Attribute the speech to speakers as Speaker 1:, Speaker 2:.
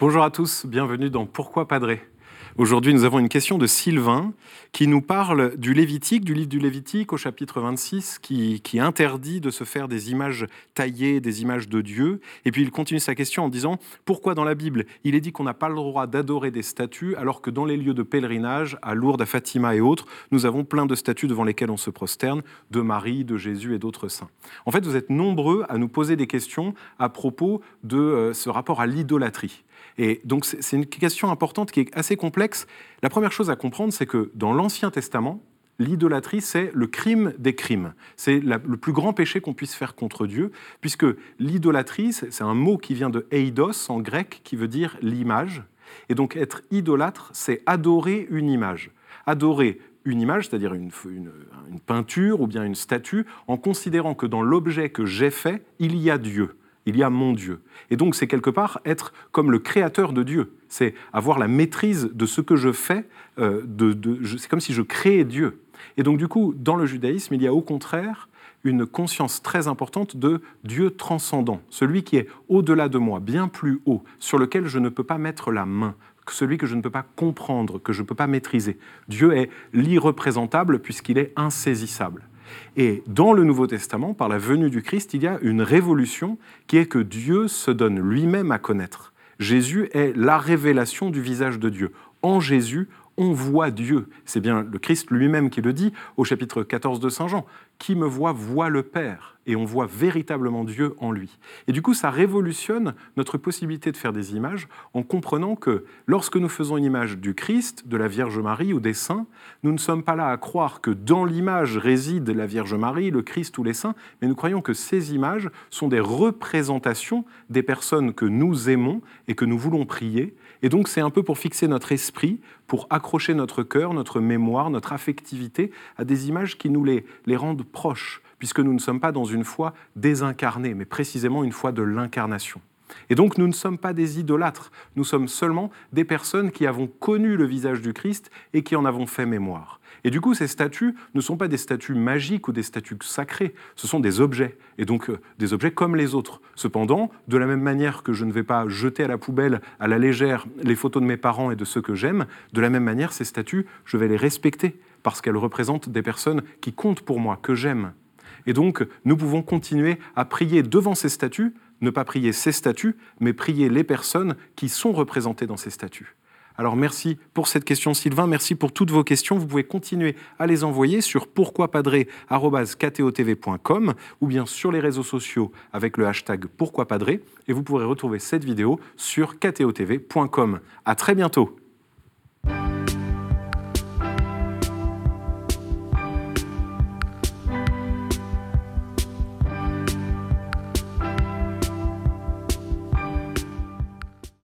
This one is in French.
Speaker 1: Bonjour à tous, bienvenue dans Pourquoi Padré Aujourd'hui, nous avons une question de Sylvain qui nous parle du Lévitique, du livre du Lévitique au chapitre 26, qui, qui, interdit de se faire des images taillées, des images de Dieu. Et puis il continue sa question en disant pourquoi dans la Bible il est dit qu'on n'a pas le droit d'adorer des statues alors que dans les lieux de pèlerinage, à Lourdes, à Fatima et autres, nous avons plein de statues devant lesquelles on se prosterne, de Marie, de Jésus et d'autres saints. En fait, vous êtes nombreux à nous poser des questions à propos de euh, ce rapport à l'idolâtrie. Et donc c'est une question importante qui est assez complexe. La première chose à comprendre, c'est que dans l'Ancien Testament, l'idolâtrie, c'est le crime des crimes. C'est le plus grand péché qu'on puisse faire contre Dieu, puisque l'idolâtrie, c'est un mot qui vient de eidos en grec, qui veut dire l'image. Et donc être idolâtre, c'est adorer une image. Adorer une image, c'est-à-dire une, une, peinture ou bien une statue, en considérant que dans l'objet que j'ai fait, il y a Dieu il y a mon Dieu. Et donc c'est quelque part être comme le créateur de Dieu. C'est avoir la maîtrise de ce que je fais. Euh, c'est comme si je créais Dieu. Et donc du coup, dans le judaïsme, il y a au contraire une conscience très importante de Dieu transcendant, celui qui est au-delà de moi, bien plus haut, sur lequel je ne peux pas mettre la main, celui que je ne peux pas comprendre, que je ne peux pas maîtriser. Dieu est l'irreprésentable puisqu'il est insaisissable. Et dans le Nouveau Testament, par la venue du Christ, il y a une révolution qui est que Dieu se donne lui-même à connaître. Jésus est la révélation du visage de Dieu. En Jésus, on voit Dieu. C'est bien le Christ lui-même qui le dit au chapitre 14 de Saint Jean. Qui me voit voit le Père, et on voit véritablement Dieu en lui. Et du coup, ça révolutionne notre possibilité de faire des images en comprenant que lorsque nous faisons une image du Christ, de la Vierge Marie ou des saints, nous ne sommes pas là à croire que dans l'image réside la Vierge Marie, le Christ ou les saints, mais nous croyons que ces images sont des représentations des personnes que nous aimons et que nous voulons prier. Et donc, c'est un peu pour fixer notre esprit, pour accrocher notre cœur, notre mémoire, notre affectivité à des images qui nous les, les rendent proches, puisque nous ne sommes pas dans une foi désincarnée, mais précisément une foi de l'incarnation. Et donc nous ne sommes pas des idolâtres, nous sommes seulement des personnes qui avons connu le visage du Christ et qui en avons fait mémoire. Et du coup, ces statues ne sont pas des statues magiques ou des statues sacrées, ce sont des objets, et donc euh, des objets comme les autres. Cependant, de la même manière que je ne vais pas jeter à la poubelle à la légère les photos de mes parents et de ceux que j'aime, de la même manière, ces statues, je vais les respecter, parce qu'elles représentent des personnes qui comptent pour moi, que j'aime. Et donc, nous pouvons continuer à prier devant ces statues, ne pas prier ces statues, mais prier les personnes qui sont représentées dans ces statues. Alors merci pour cette question Sylvain, merci pour toutes vos questions. Vous pouvez continuer à les envoyer sur pourquoipadré.com ou bien sur les réseaux sociaux avec le hashtag pourquoipadré et vous pourrez retrouver cette vidéo sur ktotv.com. À très bientôt.